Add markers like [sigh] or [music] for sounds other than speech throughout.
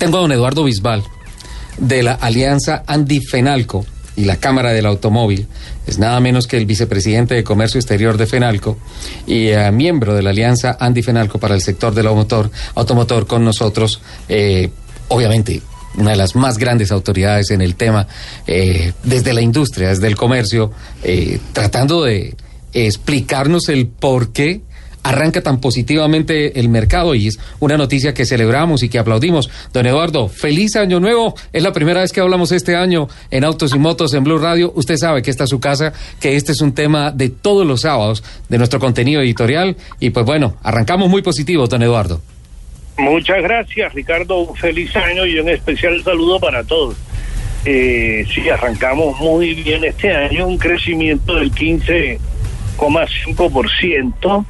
Tengo a don Eduardo Bisbal de la Alianza Andy-Fenalco y la Cámara del Automóvil. Es nada menos que el vicepresidente de Comercio Exterior de Fenalco y eh, miembro de la Alianza Andy-Fenalco para el sector del automotor, automotor con nosotros. Eh, obviamente, una de las más grandes autoridades en el tema, eh, desde la industria, desde el comercio, tratando de explicarnos el por qué arranca tan positivamente el mercado y es una noticia que celebramos y que aplaudimos. Don Eduardo, feliz año nuevo. Es la primera vez que hablamos este año en Autos y Motos en Blue Radio. Usted sabe que esta es su casa, que este es un tema de todos los sábados de nuestro contenido editorial y pues bueno, arrancamos muy positivo, don Eduardo. Muchas gracias, Ricardo. Un feliz año y un especial saludo para todos. Eh, sí, arrancamos muy bien este año, un crecimiento del 15,5%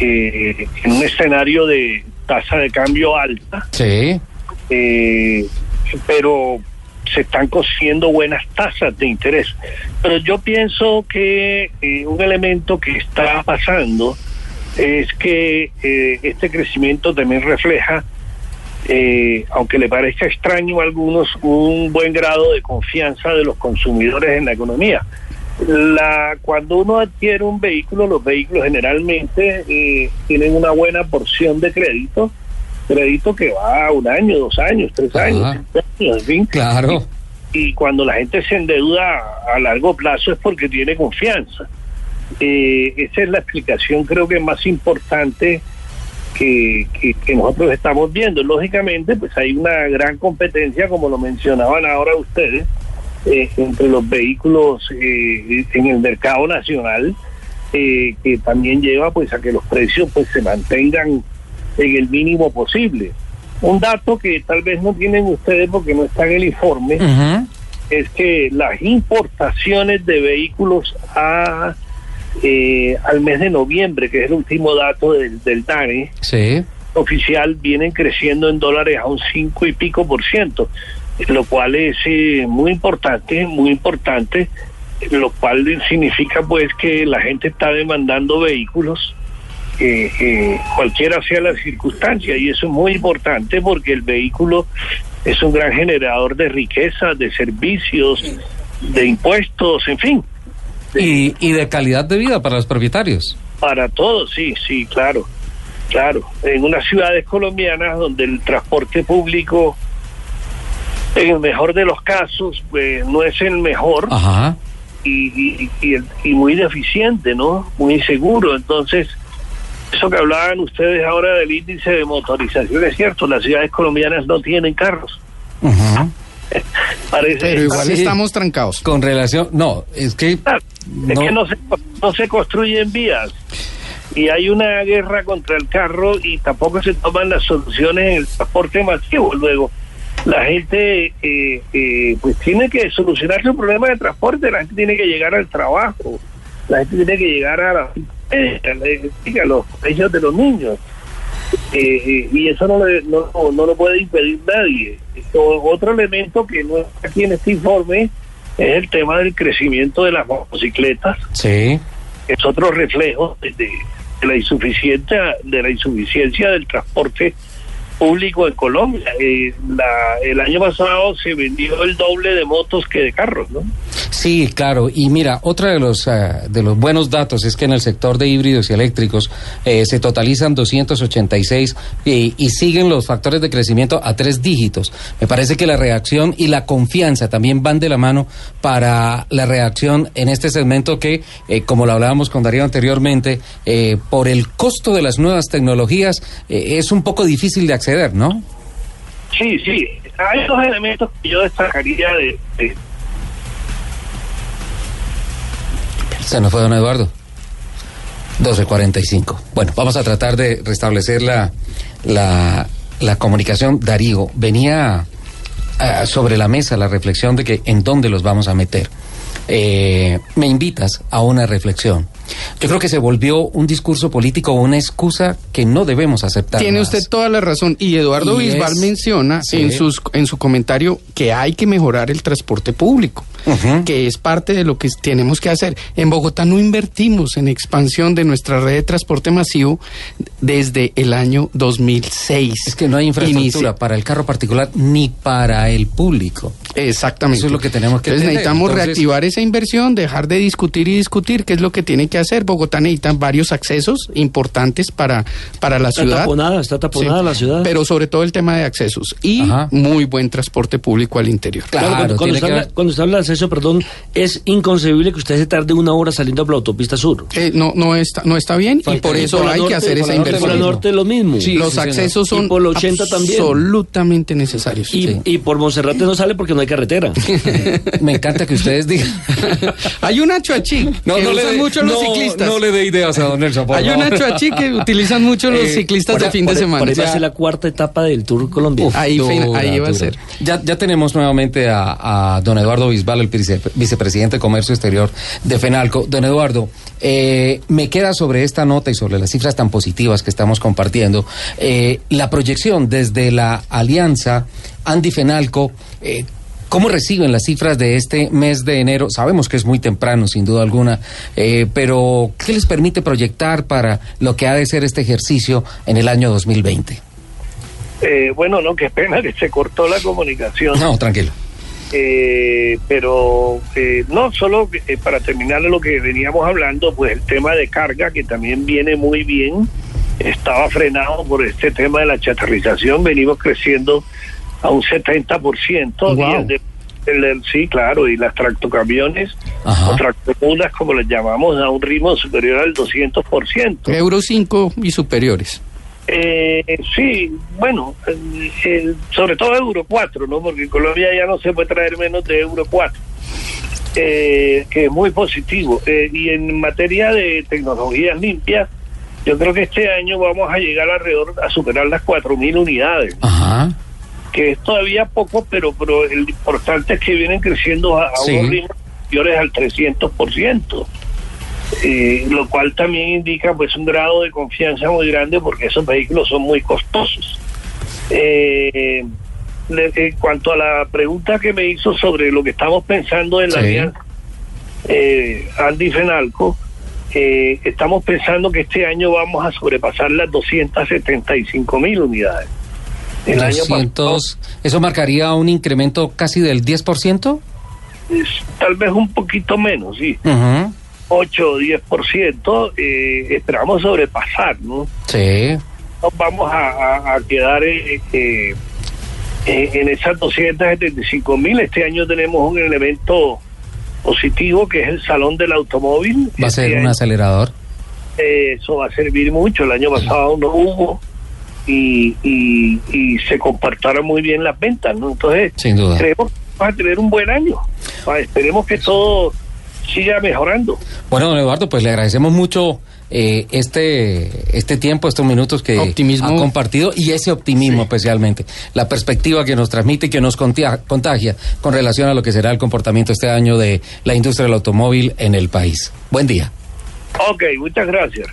eh, en un escenario de tasa de cambio alta. Sí. Eh, pero se están consiguiendo buenas tasas de interés. Pero yo pienso que eh, un elemento que está pasando es que eh, este crecimiento también refleja, aunque le parezca extraño a algunos, un buen grado de confianza de los consumidores en la economía la cuando uno adquiere un vehículo, los vehículos generalmente eh, tienen una buena porción de crédito, crédito que va a un año, dos años, tres años, en fin. Claro. Y, cuando la gente se endeuda a largo plazo es porque tiene confianza. Eh, esa es la explicación creo que más importante que, que, nosotros estamos viendo. Lógicamente, pues hay una gran competencia, como lo mencionaban ahora ustedes, eh, entre los vehículos eh, en el mercado nacional eh, que también lleva pues a que los precios pues se mantengan en el mínimo posible. Un dato que tal vez no tienen ustedes porque no está en el informe es que las importaciones de vehículos a al mes de noviembre que es el último dato del, del DANE oficial vienen creciendo en dólares a un cinco y pico por ciento lo cual es eh, muy importante, muy importante, lo cual significa pues que la gente está demandando vehículos, eh, eh, cualquiera sea la circunstancia, y eso es muy importante porque el vehículo es un gran generador de riqueza, de servicios, de impuestos, en fin. Y, y de calidad de vida para los propietarios. Para todos, sí, sí, claro, claro. En unas ciudades colombianas donde el transporte público en el mejor de los casos, pues no es el mejor Y, y, muy deficiente, ¿no? Muy inseguro. Entonces, eso que hablaban ustedes ahora del índice de motorización es cierto, las ciudades colombianas no tienen carros. [laughs] Parece Pero igual estamos trancados. Con relación, no, es que... no... Es que no se, no se construyen vías y hay una guerra contra el carro y tampoco se toman las soluciones en el transporte masivo. Luego, la gente eh, eh, pues tiene que solucionar su problema de transporte, la gente tiene que llegar al trabajo, la gente tiene que llegar a, la, a los de los niños. Eh, y eso no, no, no, lo puede impedir nadie. Otro elemento que no está aquí en este informe es el tema del crecimiento de las motocicletas. Sí. Es otro reflejo de, de la insuficiencia de la insuficiencia del transporte público en Colombia. Eh, el año pasado se vendió el doble de motos que de carros, ¿no? Sí, claro. Y mira, otro de los, eh, de los buenos datos es que en el sector de híbridos y eléctricos eh, se totalizan 286 y, y siguen los factores de crecimiento a tres dígitos. Me parece que la reacción y la confianza también van de la mano para la reacción en este segmento que, como lo hablábamos con Darío anteriormente, por el costo de las nuevas tecnologías es un poco difícil de acceder ¿no? Sí, sí. Hay dos elementos que yo destacaría de... Se nos fue don Eduardo. 12.45. Bueno, vamos a tratar de restablecer la, la, la comunicación. Darío, venía ah, sobre la mesa la reflexión de que en dónde los vamos a meter. Eh, me invitas a una reflexión. Yo creo que se volvió un discurso político o una excusa que no debemos aceptar. Tiene más. usted toda la razón. Y Eduardo Y Bisbal es- menciona Sí. en, sus, en su comentario que hay que mejorar el transporte público, Ujú. que es parte de lo que tenemos que hacer. En Bogotá no invertimos en expansión de nuestra red de transporte masivo desde el año 2006. Es que no hay infraestructura para el carro particular ni para el público. Exactamente. Eso es lo que tenemos que Entonces entender. necesitamos Entonces- reactivar esa inversión, dejar de discutir y discutir qué es lo que tiene que hacer. Bogotá necesita varios accesos importantes para, para la Está ciudad. taponada, está taponada Sí, la ciudad. Pero sobre todo el tema de accesos y Ajá. muy buen transporte público al interior. Claro, cuando, cuando tiene se que habla, haber- cuando se habla de acceso, perdón, es inconcebible que usted se tarde una hora saliendo por la autopista sur. Eh, no, no, está, no está bien y por eso por hay norte, que hacer esa norte, Por la inversión. norte lo mismo. Sí, Los accesos Y son por la 80 también. absolutamente necesarios. Y, Sí. y por Monserrate no sale porque no hay carretera. [laughs] Me encanta que ustedes digan. [laughs] Hay un chuachi que usan dé- mucho los no- ciclistas. No le dé ideas a don Nelson. por Hay favor. una chuachi que utilizan mucho los [laughs] Eh, ciclistas por- de fin por, de semana. por ahí va a ser la cuarta etapa del Tour colombiano. Uf, Ahí fin- dura, ahí va a ser. Ya, ya tenemos nuevamente a, a don Eduardo Bisbal, el vice- vicepresidente de Comercio Exterior de FENALCO. Don Eduardo, eh, me queda sobre esta nota y sobre las cifras tan positivas que estamos compartiendo, eh, la proyección desde la alianza Andy-FENALCO. eh, ¿Cómo reciben las cifras de este mes de enero? Sabemos que es muy temprano, sin duda alguna, eh, pero ¿qué les permite proyectar para lo que ha de ser este ejercicio en el año 2020? Eh, bueno, no, qué pena que se cortó la comunicación. No, tranquilo. Eh, pero eh, no, solo eh, para terminar lo que veníamos hablando, pues el tema de carga, que también viene muy bien, estaba frenado por este tema de la chatarrización, venimos creciendo a un 70%. Wow. el de- el sí, claro, y las tractocamiones Ajá. o tractomulas, como les llamamos, a un ritmo superior al 200%. Euro 5 y superiores. Eh, sí, bueno, eh, eh, sobre todo Euro 4, ¿no? Porque en Colombia ya no se puede traer menos de Euro 4, eh, que es muy positivo. Eh, y en materia de tecnologías limpias, yo creo que este año vamos a llegar alrededor a superar las 4.000 unidades, Ajá. Que es todavía poco, pero, pero el importante es que vienen creciendo a, a Sí. unos ritmos superiores al 300%. Eh, lo cual también indica pues un grado de confianza muy grande porque esos vehículos son muy costosos. Eh, en cuanto a la pregunta que me hizo sobre lo que estamos pensando en la Sí. alianza eh, Andy Fenalco, eh, estamos pensando que este año vamos a sobrepasar las 275 mil unidades. El año pasado 200, ¿Eso marcaría un incremento casi del 10%? es tal vez un poquito menos, sí, Ujú. 8 o 10%, eh, esperamos sobrepasar, ¿no? Sí. nos vamos a, a- a quedar eh, eh, eh, en esas 275 mil. Este año tenemos un elemento positivo que es el Salón del Automóvil. Va a Este ser un año, acelerador. eso va a servir mucho. El año pasado no hubo y, y, y se compartieron muy bien las ventas, ¿no? Entonces, Sin duda. creemos que vamos a tener un buen año. Ah, Esperemos que todo siga mejorando. Bueno, don Eduardo, pues le agradecemos mucho eh, este, este tiempo, estos minutos que Optimismo. ha compartido y ese optimismo especialmente, la perspectiva que nos transmite y que nos contia- contagia con relación a lo que será el comportamiento este año de la industria del automóvil en el país. Buen día. Ok, muchas gracias.